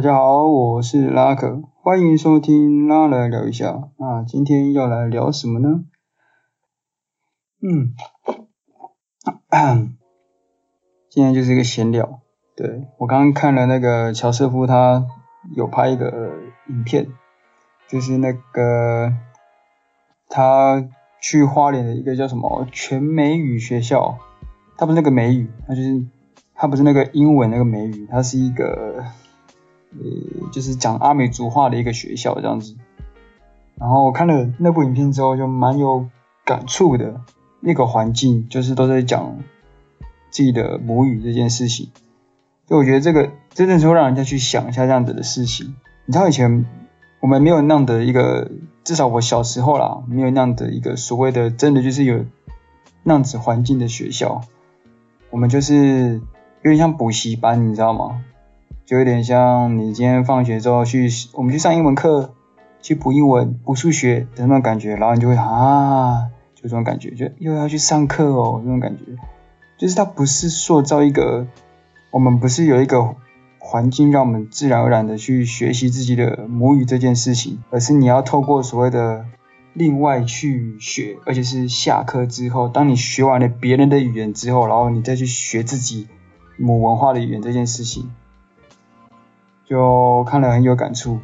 大家好，我是拉克，欢迎收听拉来聊一下。那今天要来聊什么呢？嗯，今天就是一个闲聊。对，我刚刚看了那个乔瑟夫，他有拍一个影片，就是那个他去花莲的一个叫什么全美语学校，他不是那个美语，他就是他不是那个英文那个美语，他是一个。呃，就是讲阿美族话的一个学校这样子，然后我看了那部影片之后，就蛮有感触的。那个环境就是都在讲自己的母语这件事情，就我觉得这个真的是会让人家去想一下这样子的事情。你知道以前我们没有那样的一个，至少我小时候啦，没有那样的一个所谓的真的就是有那样子环境的学校，我们就是有点像补习班，你知道吗？就有点像你今天放学之后去，我们去上英文课，去补英文、补数学的那种感觉，然后你就会啊，就这种感觉，就又要去上课哦，这种感觉，就是它不是塑造一个，我们不是有一个环境让我们自然而然的去学习自己的母语这件事情，而是你要透过所谓的另外去学，而且是下课之后，当你学完了别人的语言之后，然后你再去学自己母文化的语言这件事情。就看了很有感触，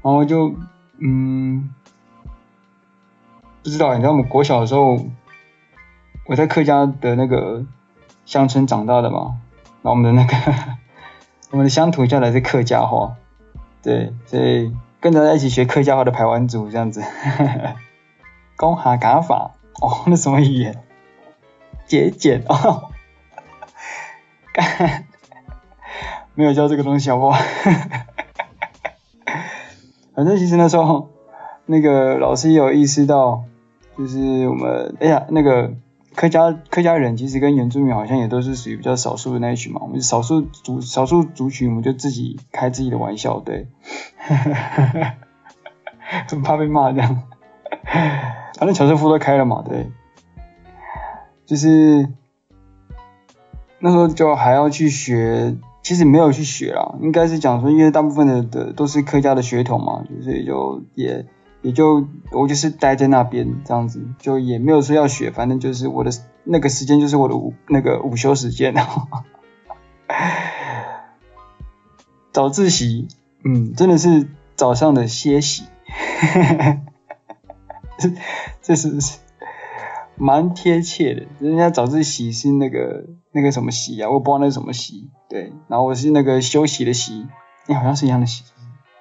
然后就嗯，不知道，你知道我们国小的时候，我在客家的那个乡村长大的嘛，然后我们的那个 我们的乡土叫的是客家话，对，所以跟着在一起学客家话的排湾族这样子，讲客家话哦，那什么语言？节俭哦，干。没有教这个东西好不好？反正其实那时候，那个老师也有意识到，就是我们哎呀，那个客家客家人其实跟原住民好像也都是属于比较少数的那一群嘛。我们少数族少数族群，我们就自己开自己的玩笑，对，很怕被骂这样。反正乔瑟夫都开了嘛，对，就是那时候就还要去学。其实没有去学啦，应该是讲说，因为大部分的的都是客家的血统嘛，所以就也也就我就是待在那边这样子，就也没有说要学，反正就是我的那个时间就是我的午那个午休时间，早自习，嗯，真的是早上的歇息，这这是不是？蛮贴切的，人家早自习是那个那个什么习啊，我不知道那是什么习，对，然后我是那个休息的息，哎，好像是一样的习，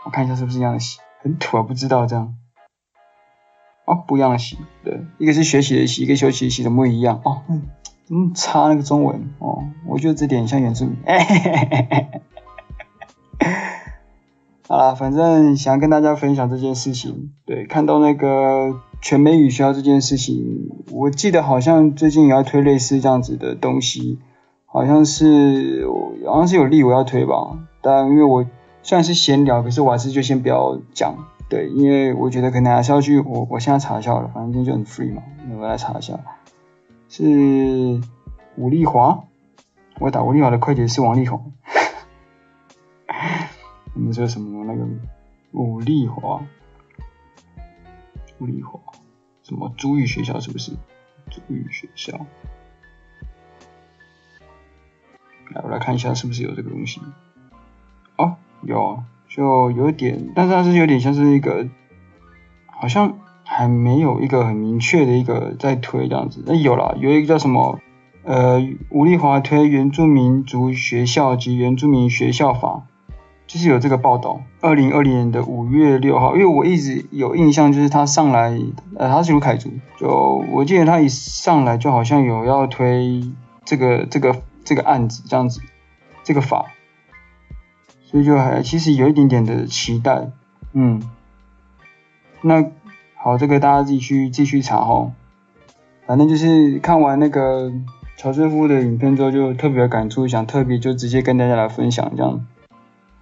我看一下是不是一样的习，很土啊，不知道这样，哦，不一样的习，对，一个是学习的习，一个休息的习，怎么会一样？哦，嗯，嗯，差那个中文，哦，我觉得这点像原住民，嘿嘿嘿嘿嘿，好啦，反正想跟大家分享这件事情，对，看到那个。全美语学校这件事情，我记得好像最近也要推类似这样子的东西，好像是好像是有立委要推吧。但因为我虽然是闲聊，可是我还是就先不要讲，对，因为我觉得可能还是要去我我现在查一下好了，反正今天就很 free 嘛，我来查一下，是武丽华，我打伍丽华的快捷是王力宏，你们说什么那个武丽华？伍丽华。什么族语学校是不是？族语学校，来，我来看一下是不是有这个东西。哦，有，就有点，但是它是有点像是一个，好像还没有一个很明确的一个在推这样子。那有了，有一个叫什么？呃，吴丽华推原住民族学校及原住民学校法。就是有这个报道，二零二零年的五月六号，因为我一直有印象，就是他上来，呃，他是卢凯族，就我记得他一上来就好像有要推这个这个这个案子这样子，这个法，所以就还其实有一点点的期待，嗯，那好，这个大家自己去继续查哈，反正就是看完那个乔瑟夫的影片之后，就特别的感触，想特别就直接跟大家来分享这样。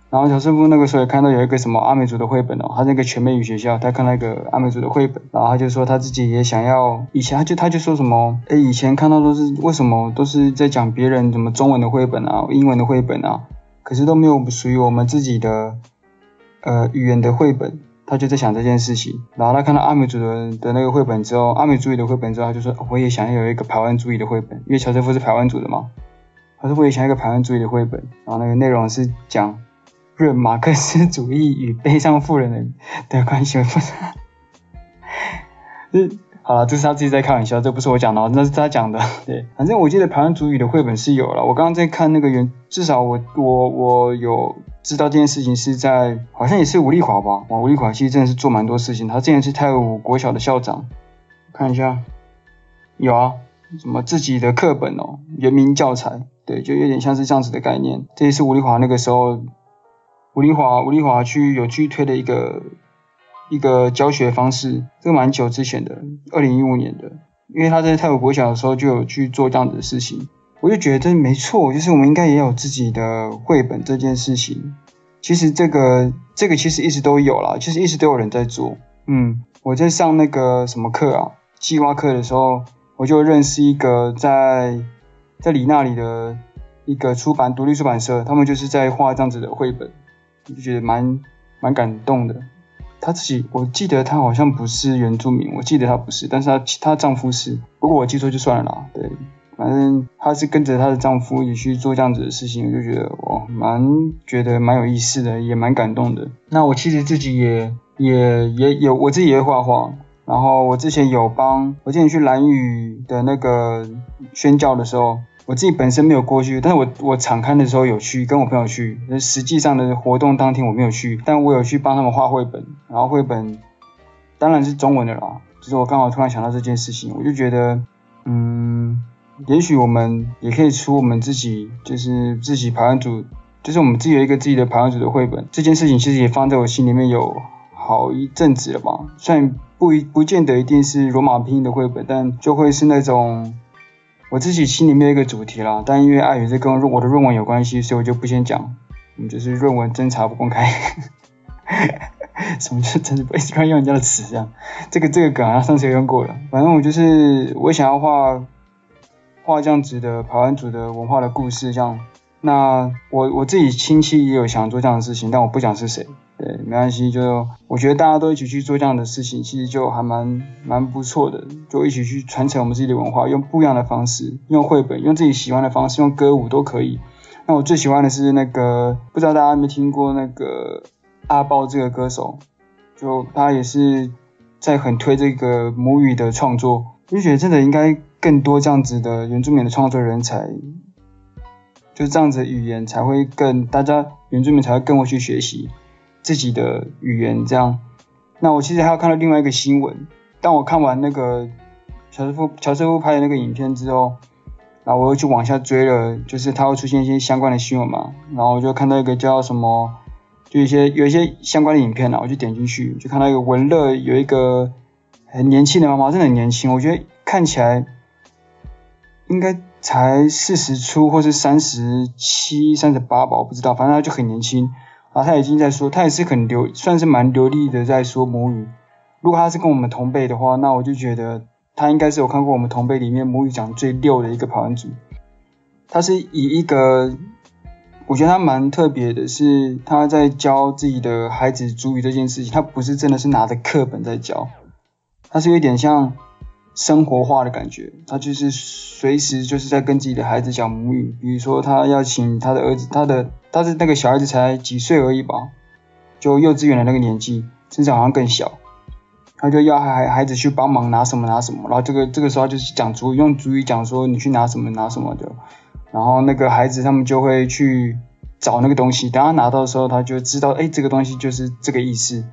然后乔瑟夫那个时候也看到有一个什么阿美族的绘本哦，他那个全美语学校，他看那个阿美族的绘本，然后他就说他自己也想要，以前他就他就说什么，诶，以前看到都是为什么都是在讲别人什么中文的绘本啊，英文的绘本啊，可是都没有属于我们自己的呃语言的绘本。他就在想这件事情，然后他看到阿美族的的那个绘本之后，阿美族语的绘本之后，他就说我也想要有一个排湾族语的绘本，因为乔瑟夫是排湾族的嘛。他说我也想要一个排湾族语的绘本，然后那个内容是讲论马克思主义与悲伤妇人的的关系，不是？好了，这是他自己在开玩笑，这不是我讲的，那是他讲的。对，反正我记得排湾主语的绘本是有了。我刚刚在看那个原，至少我我我有知道这件事情是在，好像也是吴丽华吧。哇，吴丽华其实真的是做蛮多事情。他之前是泰武国小的校长，看一下，有啊，什么自己的课本哦，原民教材，对，就有点像是这样子的概念。这也是吴丽华那个时候，吴丽华吴丽华去有去推的一个。一个教学方式，这个蛮久之前的，二零一五年的，因为他在泰国国小的时候就有去做这样子的事情，我就觉得这没错，就是我们应该也有自己的绘本这件事情。其实这个这个其实一直都有啦，其实一直都有人在做。嗯，我在上那个什么课啊，计划课的时候，我就认识一个在在里那里的一个出版独立出版社，他们就是在画这样子的绘本，就觉得蛮蛮感动的。她自己，我记得她好像不是原住民，我记得她不是，但是她她丈夫是，不过我记错就算了啦。对，反正她是跟着她的丈夫一起去做这样子的事情，我就觉得哇，蛮觉得蛮有意思的，也蛮感动的。那我其实自己也也也有，我自己也会画画，然后我之前有帮，我之前去蓝屿的那个宣教的时候。我自己本身没有过去，但是我我场勘的时候有去，跟我朋友去。实际上的活动当天我没有去，但我有去帮他们画绘本，然后绘本当然是中文的啦。就是我刚好突然想到这件事情，我就觉得，嗯，也许我们也可以出我们自己，就是自己排案组，就是我们自己有一个自己的排案组的绘本。这件事情其实也放在我心里面有好一阵子了吧。虽然不一不见得一定是罗马拼音的绘本，但就会是那种。我自己心里面有一个主题啦，但因为碍于这跟我的论文有关系，所以我就不先讲。嗯，就是论文侦查不公开。什么叫侦查不？一直用人家的词这样。这个这个梗啊，上次有用过了。反正我就是我想要画画这样子的排湾族的文化的故事，这样。那我我自己亲戚也有想做这样的事情，但我不讲是谁。对，没关系，就我觉得大家都一起去做这样的事情，其实就还蛮蛮不错的，就一起去传承我们自己的文化，用不一样的方式，用绘本，用自己喜欢的方式，用歌舞都可以。那我最喜欢的是那个，不知道大家有没有听过那个阿豹这个歌手，就他也是在很推这个母语的创作，我就觉得真的应该更多这样子的原住民的创作人才，就这样子的语言才会更大家原住民才会更会去学习。自己的语言这样，那我其实还有看到另外一个新闻。当我看完那个乔师傅乔师傅拍的那个影片之后，然后我又去往下追了，就是他会出现一些相关的新闻嘛。然后我就看到一个叫什么，就一些有一些相关的影片啊，我就点进去，就看到一个文乐有一个很年轻的妈妈，真的很年轻，我觉得看起来应该才四十出或是三十七、三十八吧，我不知道，反正他就很年轻。然后他已经在说，他也是很流，算是蛮流利的在说母语。如果他是跟我们同辈的话，那我就觉得他应该是有看过我们同辈里面母语讲最溜的一个排湾族。他是以一个，我觉得他蛮特别的是，他在教自己的孩子主语这件事情，他不是真的是拿着课本在教，他是有点像。生活化的感觉，他就是随时就是在跟自己的孩子讲母语，比如说他要请他的儿子，他的他的那个小孩子才几岁而已吧，就幼稚园的那个年纪，甚至好像更小，他就要孩孩子去帮忙拿什么拿什么，然后这个这个时候就是讲主语，用主语讲说你去拿什么拿什么的，然后那个孩子他们就会去找那个东西，等他拿到的时候，他就知道，哎，这个东西就是这个意思。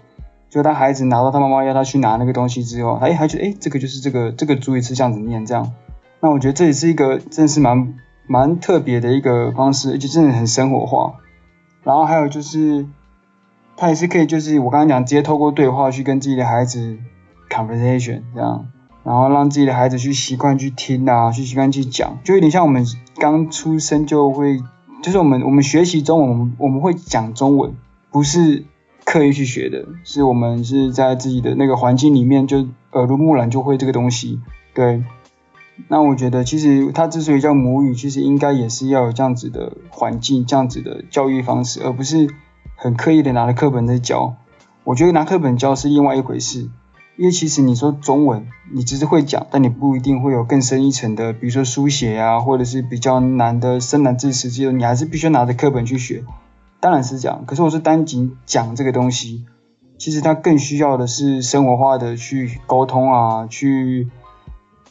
就他孩子拿到他妈妈要他去拿那个东西之后，他哎还觉得哎这个就是这个这个族语是这样子念这样，那我觉得这也是一个真的是蛮蛮特别的一个方式，而且真的很生活化。然后还有就是他也是可以就是我刚刚讲直接透过对话去跟自己的孩子 conversation 这样，然后让自己的孩子去习惯去听啊，去习惯去讲，就有点像我们刚出生就会，就是我们我们学习中文我们我们会讲中文，不是。刻意去学的，是我们是在自己的那个环境里面就耳濡目染就会这个东西，对。那我觉得其实它之所以叫母语，其实应该也是要有这样子的环境，这样子的教育方式，而不是很刻意的拿着课本在教。我觉得拿课本教是另外一回事，因为其实你说中文，你只是会讲，但你不一定会有更深一层的，比如说书写啊，或者是比较难的生难字词这些，你还是必须拿着课本去学。当然是这样，可是我是单仅讲这个东西，其实它更需要的是生活化的去沟通啊，去。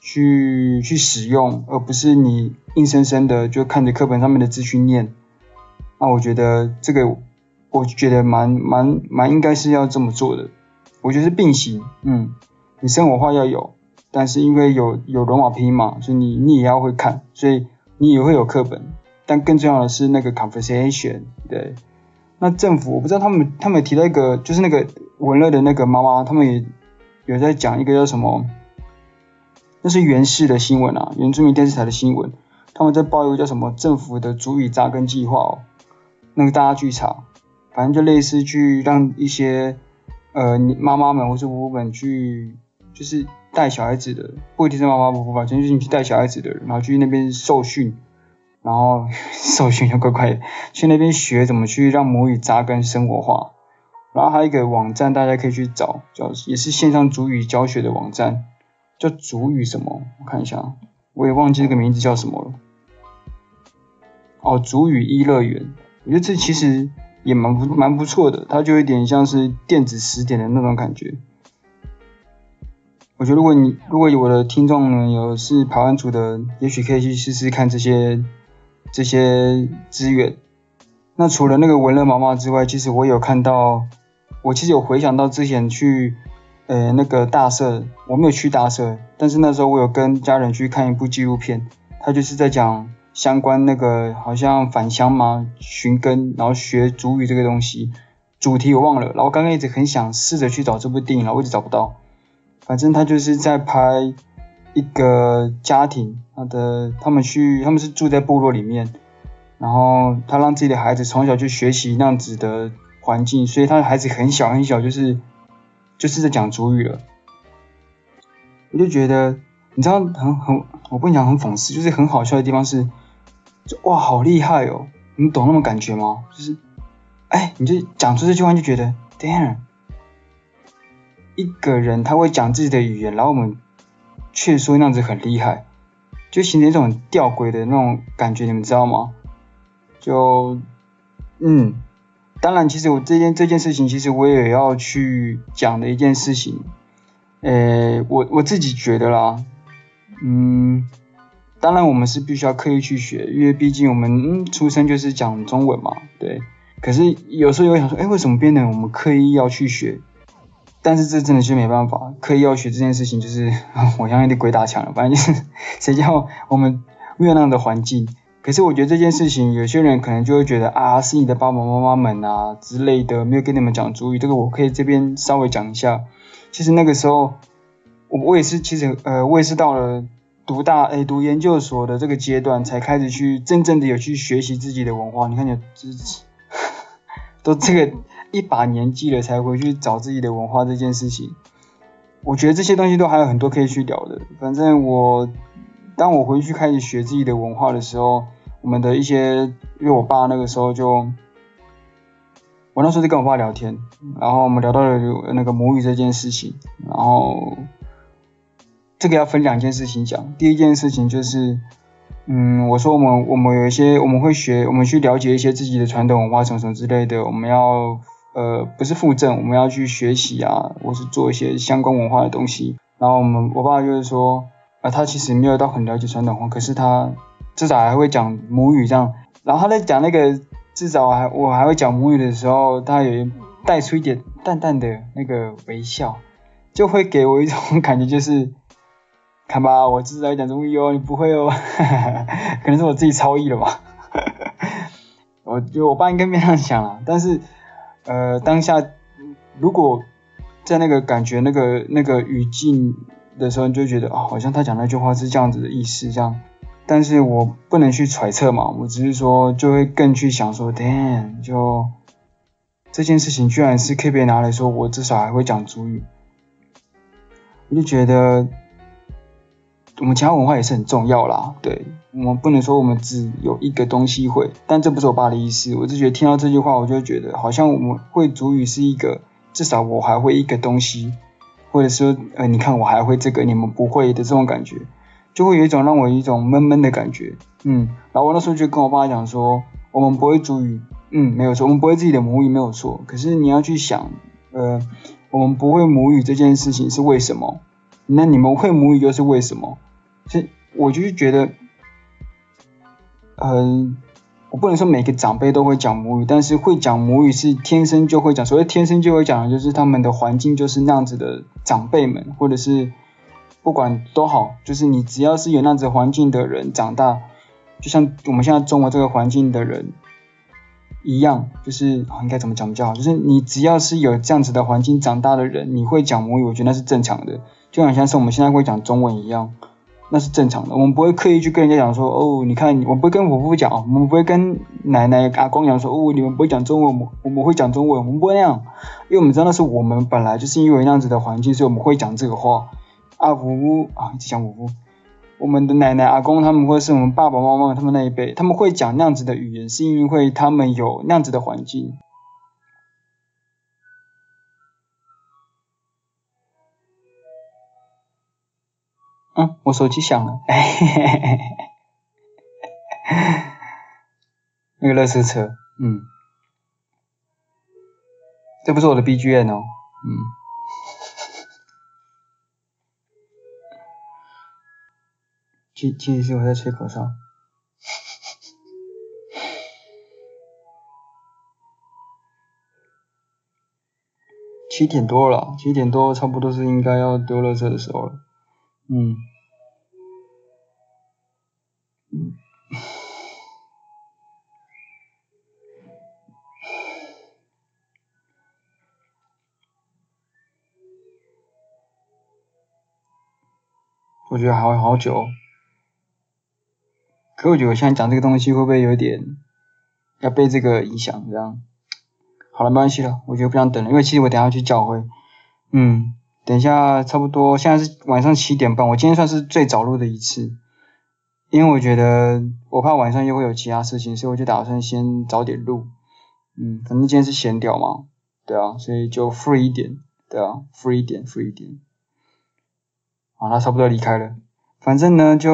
去去使用，而不是你硬生生的就看着课本上面的字去念。那我觉得这个，我觉得蛮蛮蛮应该是要这么做的。我觉得是并行，嗯，你生活化要有，但是因为有有罗马拼音嘛，所以你你也要会看，所以你也会有课本。但更重要的是那个 conversation，对。那政府我不知道他们他们提到一个，就是那个文乐的那个妈妈，他们也有在讲一个叫什么？那是原视的新闻啊，原住民电视台的新闻，他们在报一个叫什么政府的族语扎根计划哦，那个大家去查，反正就类似去让一些呃你妈妈们或是婆婆们去，就是带小孩子的，不一定是妈妈婆婆吧，就是你去带小孩子的人，然后去那边受训，然后受训要乖乖，去那边学怎么去让母语扎根生活化，然后还有一个网站大家可以去找，叫也是线上主语教学的网站。叫主语什么？我看一下，我也忘记这个名字叫什么了。哦，主语一乐园，我觉得这其实也蛮不蛮不错的，它就有点像是电子词典的那种感觉。我觉得如果你如果有我的听众呢，有是排湾族的，也许可以去试试看这些这些资源。那除了那个文乐妈妈之外，其实我有看到，我其实有回想到之前去。呃，那个大社，我没有去大社，但是那时候我有跟家人去看一部纪录片，他就是在讲相关那个好像返乡嘛，寻根，然后学族语这个东西，主题我忘了，然后刚刚一直很想试着去找这部电影，然后一直找不到，反正他就是在拍一个家庭，他的他们去他们是住在部落里面，然后他让自己的孩子从小就学习那样子的环境，所以他的孩子很小很小就是。就是在讲族语了，我就觉得，你知道很很，我不讲很讽刺，就是很好笑的地方是，就哇好厉害哦，你懂那种感觉吗？就是，哎，你就讲出这句话就觉得，damn，一个人他会讲自己的语言，然后我们却说那样子很厉害，就形成一种吊诡的那种感觉，你们知道吗？就，嗯。当然，其实我这件这件事情，其实我也要去讲的一件事情，呃，我我自己觉得啦，嗯，当然我们是必须要刻意去学，因为毕竟我们嗯出生就是讲中文嘛，对。可是有时候又想说，哎，为什么变得我们刻意要去学？但是这真的是没办法，刻意要学这件事情，就是 我相信得鬼打墙了，反正就是 谁叫我们没有那样的环境。可是我觉得这件事情，有些人可能就会觉得啊，是你的爸爸妈妈们啊之类的，没有跟你们讲族语。这个我可以这边稍微讲一下。其实那个时候，我我也是，其实呃，我也是到了读大诶读研究所的这个阶段，才开始去真正的有去学习自己的文化。你看你 都这个一把年纪了，才回去找自己的文化这件事情，我觉得这些东西都还有很多可以去聊的。反正我当我回去开始学自己的文化的时候。我们的一些，因为我爸那个时候就，我那时候在跟我爸聊天，然后我们聊到了那个母语这件事情，然后这个要分两件事情讲。第一件事情就是，嗯，我说我们我们有一些我们会学，我们去了解一些自己的传统文化什么什么之类的，我们要呃不是附赠，我们要去学习啊，或是做一些相关文化的东西。然后我们我爸就是说，啊，他其实没有到很了解传统文化，可是他。至少还会讲母语这样，然后他在讲那个至少还我还会讲母语的时候，他有带出一点淡淡的那个微笑，就会给我一种 感觉，就是看吧，我至少讲中语哦，你不会哦，可能是我自己超译了吧，我觉得我爸应该没这样想啊，但是呃当下如果在那个感觉那个那个语境的时候，你就觉得啊、好像他讲那句话是这样子的意思这样。但是我不能去揣测嘛，我只是说就会更去想说，damn，就这件事情居然是可以拿来说，我至少还会讲主语，我就觉得我们其他文化也是很重要啦，对，我们不能说我们只有一个东西会，但这不是我爸的意思，我就觉得听到这句话，我就觉得好像我们会主语是一个，至少我还会一个东西，或者说，呃，你看我还会这个，你们不会的这种感觉，就会有一种让我有一种闷闷的感觉，嗯，然后我那时候就跟我爸讲说，我们不会主语，嗯，没有错，我们不会自己的母语没有错，可是你要去想，呃，我们不会母语这件事情是为什么？那你们会母语又是为什么？是我就是觉得，嗯、我不能说每个长辈都会讲母语，但是会讲母语是天生就会讲。所谓天生就会讲的，就是他们的环境就是那样子的长辈们，或者是不管都好，就是你只要是有那样子环境的人长大，就像我们现在中国这个环境的人一样，就是、应该怎么讲比较好？就是你只要是有这样子的环境长大的人，你会讲母语，我觉得那是正常的，就好像是我们现在会讲中文一样。那是正常的，我们不会刻意去跟人家讲说，哦，你看，我不会跟我父讲，我们不会跟奶奶阿公讲说，哦，你们不会讲中文，我们我们会讲中文，我们不会那样，因为我们知道那是我们本来就是因为那样子的环境，所以我们会讲这个话。啊，父母啊，一直讲父母，我们的奶奶阿公他们或是我们爸爸妈妈他们那一辈，他们会讲那样子的语言，是因为他们有那样子的环境。嗯，我手机响了，嘿嘿嘿嘿嘿，那个垃圾车，嗯，这不是我的 BGM 哦，嗯，其其实是我在吹口哨，七点多了，七点多差不多是应该要丢垃圾的时候了。嗯，我觉得还会好久，可我觉得我现在讲这个东西会不会有点要被这个影响？这样，好了，没关系了，我觉得不想等了，因为其实我等下去教会，嗯。等一下，差不多现在是晚上七点半，我今天算是最早录的一次，因为我觉得我怕晚上又会有其他事情，所以我就打算先早点录。嗯，反正今天是闲聊嘛，对啊，所以就 free 一点，对啊，free 一点，free 一点。好，那差不多离开了。反正呢，就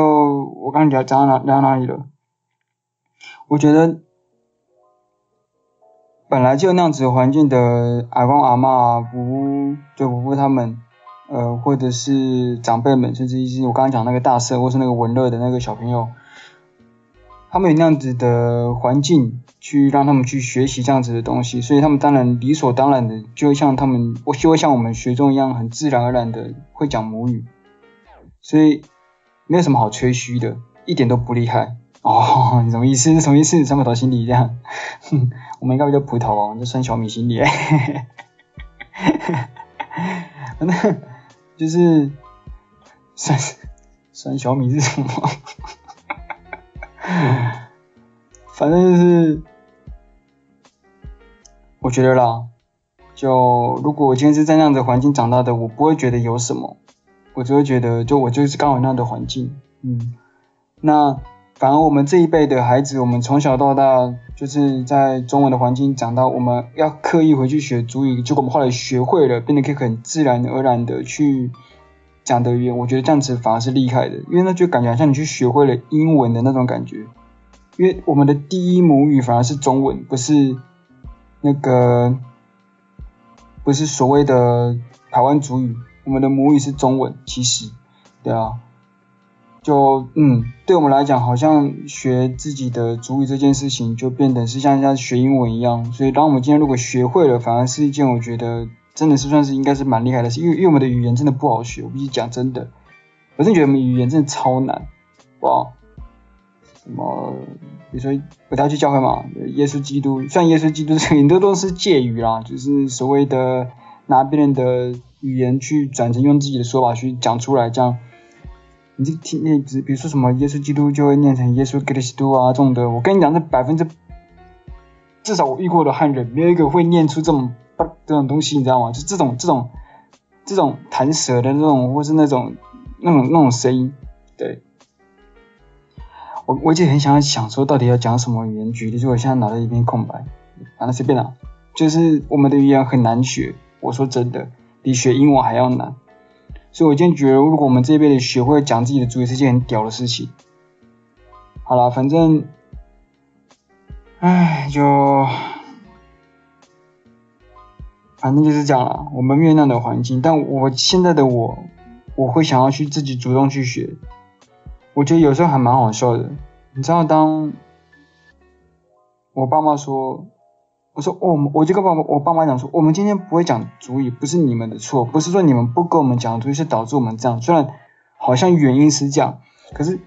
我刚刚讲讲到哪讲到哪里了？我觉得。本来就那样子环境的阿公阿嬷、姑姑就姑姑他们，呃，或者是长辈们，甚至一些我刚刚讲那个大社，或是那个文乐的那个小朋友，他们有那样子的环境去让他们去学习这样子的东西，所以他们当然理所当然的就会像他们，我就会像我们学中一样，很自然而然的会讲母语，所以没有什么好吹嘘的，一点都不厉害。哦，你什么意思？什么意思？三个头心理这样？哼，我们应该叫葡萄哦，就酸小米心理。那 就是算算小米是什么？反正就是，我觉得啦，就如果我今天是在那样的环境长大的，我不会觉得有什么，我只会觉得，就我就是刚好那样的环境，嗯，那。反而我们这一辈的孩子，我们从小到大就是在中文的环境长到，我们要刻意回去学主语，结果我们后来学会了，变得可以很自然而然的去讲德语，我觉得这样子反而是厉害的，因为那就感觉好像你去学会了英文的那种感觉，因为我们的第一母语反而是中文，不是那个不是所谓的台湾主语，我们的母语是中文，其实，对啊。就嗯，对我们来讲，好像学自己的主语这件事情，就变得是像像学英文一样。所以，当我们今天如果学会了，反而是一件我觉得真的是算是应该是蛮厉害的事。因为因为我们的语言真的不好学，我必须讲真的，我真的觉得我们语言真的超难。哇，什么？比如说我带他去教会嘛，耶稣基督，虽然耶稣基督很多都是借语啦，就是所谓的拿别人的语言去转成用自己的说法去讲出来，这样。你这听那只，比如说什么耶稣基督就会念成耶稣基督啊这种的，我跟你讲，这百分之至少我遇过的汉人没有一个会念出这种这种东西，你知道吗？就这种这种这种弹舌的那种，或是那种那种那种声音，对。我我一直很想想说，到底要讲什么语言举例，就我现在脑袋一片空白，反正随便啦。就是我们的语言很难学，我说真的，比学英文还要难。所以我今天觉得，如果我们这一辈的学会讲自己的主意，是件很屌的事情。好啦，反正，唉，就，反正就是这样啦。我们面对的环境，但我现在的我，我会想要去自己主动去学。我觉得有时候还蛮好笑的，你知道，当我爸妈说，我说哦，我就跟爸我爸妈讲说，我们今天不会讲主语，不是你们的错，不是说你们不跟我们讲族语是导致我们这样，虽然好像原因是这样，可是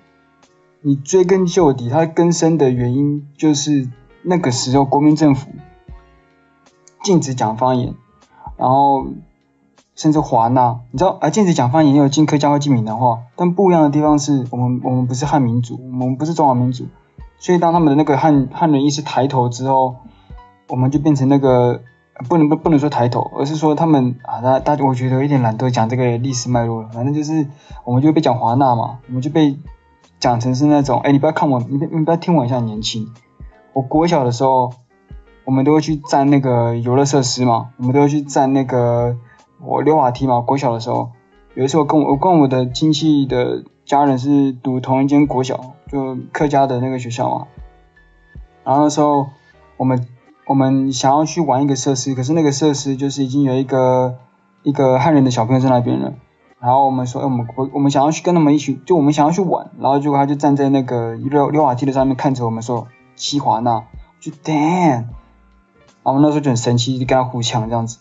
你追根究底，它更深的原因就是那个时候国民政府禁止讲方言，然后。甚至华纳，你知道，而禁止讲方言也有禁客家话、禁闽南话，但不一样的地方是我们我们不是汉民族，我们不是中华民族，所以当他们的那个汉汉人意识抬头之后，我们就变成那个不能不不能说抬头，而是说他们啊，大大家我觉得有点懒得讲这个历史脉络了，反正就是我们就被讲华纳嘛，我们就被讲成是那种，哎，你不要看我，你你不要听我一下年轻，我国小的时候，我们都会去站那个游乐设施嘛，我们都会去站那个。我溜滑梯嘛，国小的时候，有一次我跟我我跟我的亲戚的家人是读同一间国小，就客家的那个学校嘛。然后那时候我们我们想要去玩一个设施，可是那个设施就是已经有一个一个汉人的小朋友在那边了。然后我们说，哎，我们我我们想要去跟他们一起，就我们想要去玩。然后结果他就站在那个溜溜滑梯的上面看着我们说，西华纳，就 damn。然后那时候就很生气，就跟他互呛这样子。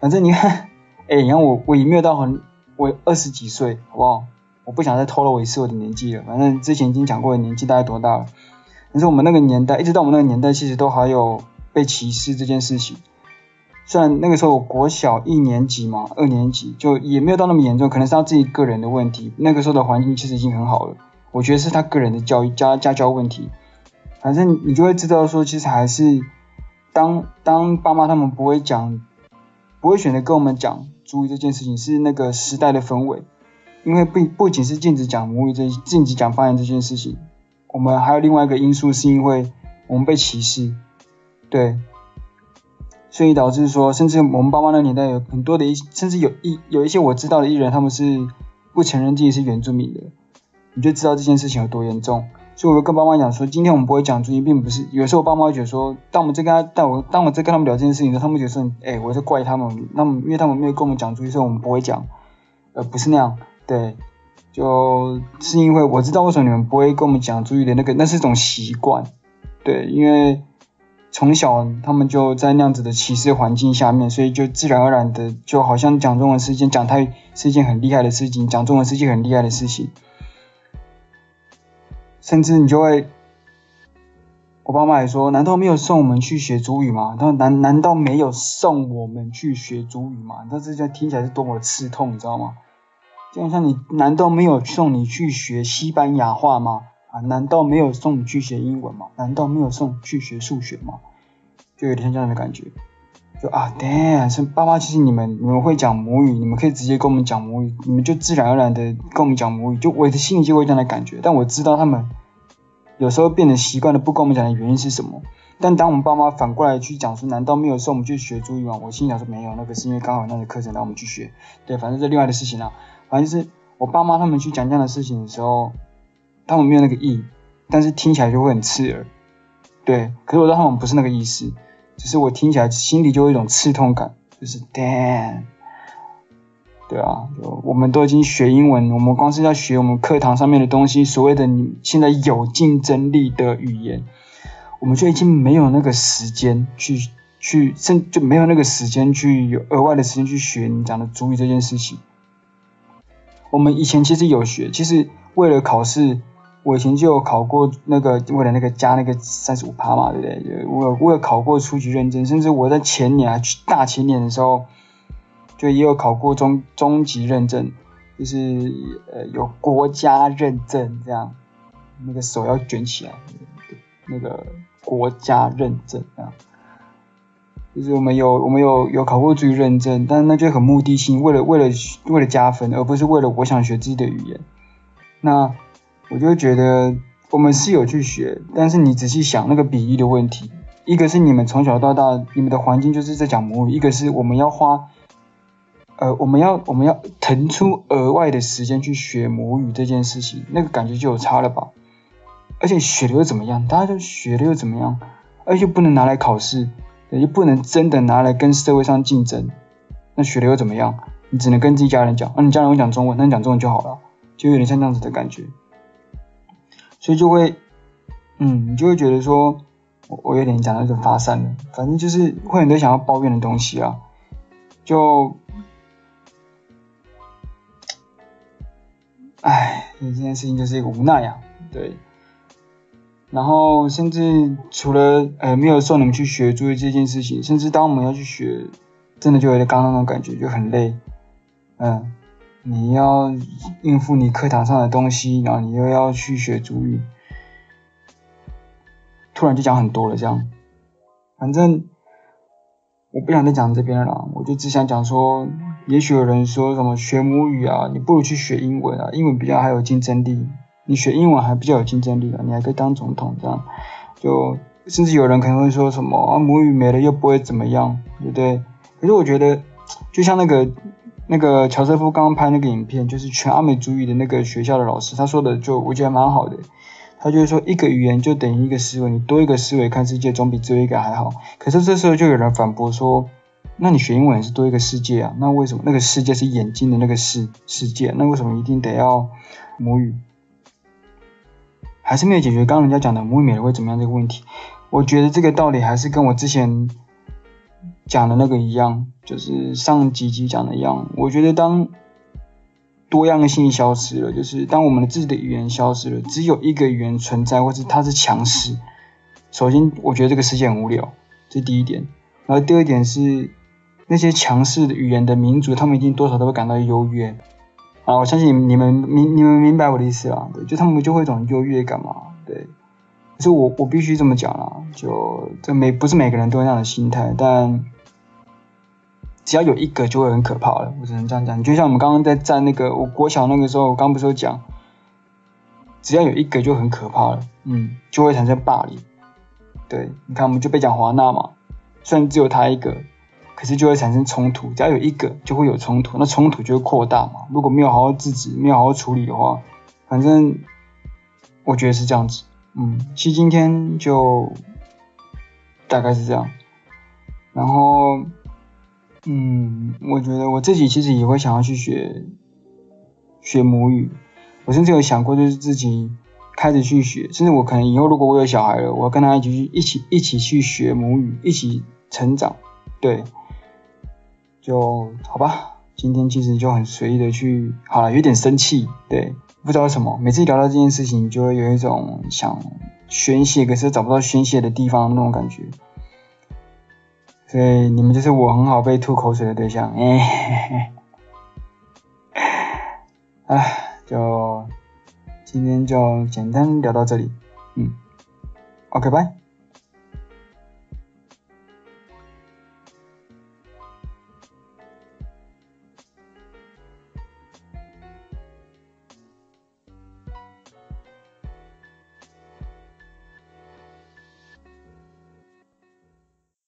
反正你看。哎、欸，你看我，我也没有到很，我二十几岁，好不好？我不想再透露我一次我的年纪了。反正之前已经讲过的年纪大概多大了。但是我们那个年代，一直到我们那个年代，其实都还有被歧视这件事情。虽然那个时候我国小一年级嘛，二年级就也没有到那么严重，可能是他自己个人的问题。那个时候的环境其实已经很好了，我觉得是他个人的教育家家教问题。反正你就会知道说，其实还是当当爸妈他们不会讲。不会选择跟我们讲族语这件事情，是那个时代的氛围，因为不不仅是禁止讲母语这禁止讲方言这件事情，我们还有另外一个因素，是因为我们被歧视，对，所以导致说，甚至我们爸妈那年代有很多的一，甚至有一有一些我知道的艺人，他们是不承认自己是原住民的，你就知道这件事情有多严重。所以我跟爸妈讲说，今天我们不会讲族语，并不是。有时候我爸妈会觉得说，当我们在跟他，当我当我在跟他们聊这件事情的时候，他们觉得说，哎，我在怪他们，那么因为他们没有跟我们讲族语，所以我们不会讲。呃，不是那样，对，就是因为我知道为什么你们不会跟我们讲族语的那个，那是一种习惯，对，因为从小他们就在那样子的歧视环境下面，所以就自然而然的，就好像讲中文是一件讲台语是一件很厉害的事情，讲中文是一件很厉害的事情。甚至你就会，我爸妈也说，难道没有送我们去学主语吗？他说难难道没有送我们去学主语吗？但是这听起来是多么的刺痛，你知道吗？就像你难道没有送你去学西班牙话吗？啊，难道没有送你去学英文吗？难道没有送你去学数学吗？就有点像这样的感觉。就啊，damn，是爸妈，其实你们你们会讲母语，你们可以直接跟我们讲母语，你们就自然而然的跟我们讲母语，就我的心里就会这样的感觉。但我知道他们有时候变得习惯了不跟我们讲的原因是什么。但当我们爸妈反过来去讲说，难道没有送我们去学珠语吗？我心里想说没有，那个是因为刚好那个课程让我们去学。对，反正是另外的事情啦。反正是我爸妈他们去讲这样的事情的时候，他们没有那个意，但是听起来就会很刺耳。对，可是我知道他们不是那个意思。只是我听起来心里就有一种刺痛感，就是 damn，对啊，我们都已经学英文，我们光是要学我们课堂上面的东西，所谓的你现在有竞争力的语言，我们就已经没有那个时间去去，甚就没有那个时间去有额外的时间去学你讲的主语这件事情。我们以前其实有学，其实为了考试。我以前就有考过那个，为了那个加那个三十五趴嘛，对不对？我有我有考过初级认证，甚至我在前年啊，大前年的时候，就也有考过中中级认证，就是呃有国家认证这样，那个手要卷起来，那个国家认证这样，就是我们有我们有有考过初级认证，但那就很目的性，为了为了为了加分，而不是为了我想学自己的语言，那。我就觉得我们是有去学，但是你仔细想那个比喻的问题，一个是你们从小到大你们的环境就是在讲母语，一个是我们要花，呃，我们要我们要腾出额外的时间去学母语这件事情，那个感觉就有差了吧？而且学了又怎么样？大家就学了又怎么样？而且不能拿来考试，也不能真的拿来跟社会上竞争，那学了又怎么样？你只能跟自己家人讲，那、啊、你家人会讲中文，那你讲中文就好了，就有点像这样子的感觉，所以就会，嗯，你就会觉得说，我我有点讲到有点发散了，反正就是会很多想要抱怨的东西啊，就，唉，这件事情就是一个无奈呀、啊，对，然后甚至除了呃没有送你们去学注意这件事情，甚至当我们要去学，真的就有点刚刚那种感觉，就很累。嗯，你要应付你课堂上的东西，然后你又要去学主语，突然就讲很多了，这样，反正我不想再讲这边了，我就只想讲说，也许有人说什么学母语啊，你不如去学英文啊，英文比较还有竞争力，你学英文还比较有竞争力啊，你还可以当总统这样，就甚至有人可能会说什么啊，母语没了又不会怎么样，对不对？可是我觉得，就像那个。那个乔瑟夫刚刚拍那个影片，就是全阿美族语的那个学校的老师，他说的就我觉得蛮好的。他就是说一个语言就等于一个思维，你多一个思维看世界总比只有一个还好。可是这时候就有人反驳说，那你学英文也是多一个世界啊？那为什么那个世界是眼睛的那个世世界？那为什么一定得要母语？还是没有解决刚刚人家讲的母语没了会怎么样这个问题？我觉得这个道理还是跟我之前。讲的那个一样，就是上几集讲的一样。我觉得当多样性消失了，就是当我们的自己的语言消失了，只有一个语言存在，或者它是强势。首先，我觉得这个世界很无聊，这是第一点。然后第二点是那些强势的语言的民族，他们一定多少都会感到优越。啊，我相信你们你们明你们明白我的意思啊，对，就他们就会一种优越感嘛，对。可是我我必须这么讲啦，就这每不是每个人都有那样的心态，但。只要有一个就会很可怕了，我只能这样讲。你就像我们刚刚在站那个我国小那个时候，我刚不是有讲，只要有一个就很可怕了，嗯，就会产生霸凌。对，你看我们就被讲华纳嘛，虽然只有他一个，可是就会产生冲突。只要有一个就会有冲突，那冲突就会扩大嘛。如果没有好好制止，没有好好处理的话，反正我觉得是这样子。嗯，其实今天就大概是这样，然后。嗯，我觉得我自己其实也会想要去学学母语，我甚至有想过就是自己开始去学，甚至我可能以后如果我有小孩了，我要跟他一起去一起一起去学母语，一起成长，对，就好吧。今天其实就很随意的去，好了，有点生气，对，不知道为什么，每次聊到这件事情，就会有一种想宣泄，可是找不到宣泄的地方那种感觉。所以你们就是我很好被吐口水的对象，哎，哎，就今天就简单聊到这里，嗯，OK，拜。